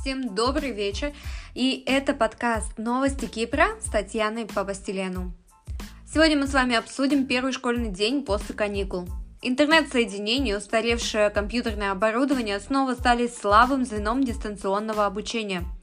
Всем добрый вечер, и это подкаст «Новости Кипра» с Татьяной Папастелену. Сегодня мы с вами обсудим первый школьный день после каникул. Интернет-соединение и устаревшее компьютерное оборудование снова стали слабым звеном дистанционного обучения –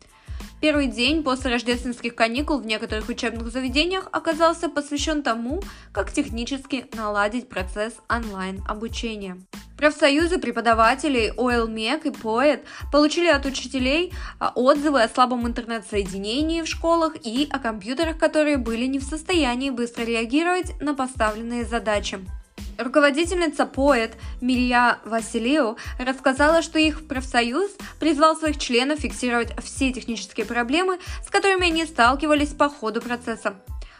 Первый день после рождественских каникул в некоторых учебных заведениях оказался посвящен тому, как технически наладить процесс онлайн-обучения. Профсоюзы преподавателей ОЛМЕК и ПОЭТ получили от учителей а, отзывы о слабом интернет-соединении в школах и о компьютерах, которые были не в состоянии быстро реагировать на поставленные задачи. Руководительница поэт Милья Василио рассказала, что их профсоюз призвал своих членов фиксировать все технические проблемы, с которыми они сталкивались по ходу процесса.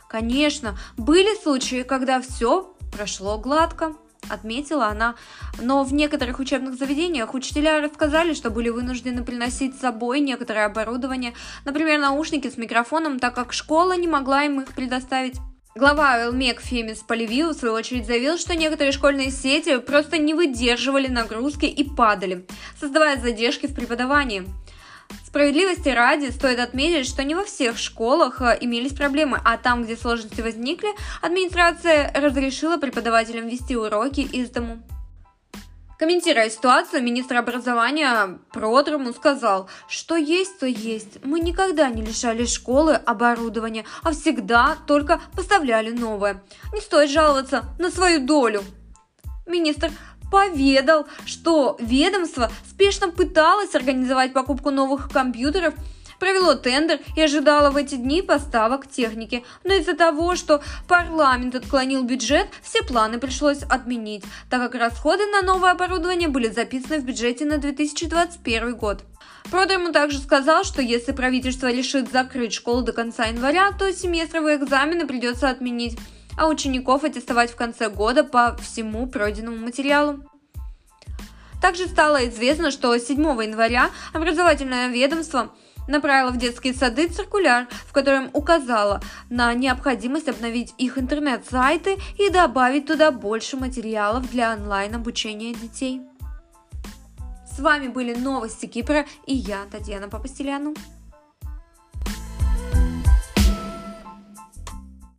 Конечно, были случаи, когда все прошло гладко, отметила она. Но в некоторых учебных заведениях учителя рассказали, что были вынуждены приносить с собой некоторое оборудование, например, наушники с микрофоном, так как школа не могла им их предоставить. Глава ЛМЕК Фемис Поливио, в свою очередь, заявил, что некоторые школьные сети просто не выдерживали нагрузки и падали, создавая задержки в преподавании. Справедливости ради стоит отметить, что не во всех школах э, имелись проблемы, а там, где сложности возникли, администрация разрешила преподавателям вести уроки из дому. Комментируя ситуацию, министр образования Продрому сказал, что есть, то есть. Мы никогда не лишали школы оборудования, а всегда только поставляли новое. Не стоит жаловаться на свою долю. Министр поведал, что ведомство спешно пыталось организовать покупку новых компьютеров – провело тендер и ожидало в эти дни поставок техники. Но из-за того, что парламент отклонил бюджет, все планы пришлось отменить, так как расходы на новое оборудование были записаны в бюджете на 2021 год. Продерму также сказал, что если правительство решит закрыть школу до конца января, то семестровые экзамены придется отменить, а учеников аттестовать в конце года по всему пройденному материалу. Также стало известно, что 7 января образовательное ведомство направила в детские сады циркуляр, в котором указала на необходимость обновить их интернет-сайты и добавить туда больше материалов для онлайн-обучения детей. С вами были новости Кипра и я, Татьяна Папастеляну.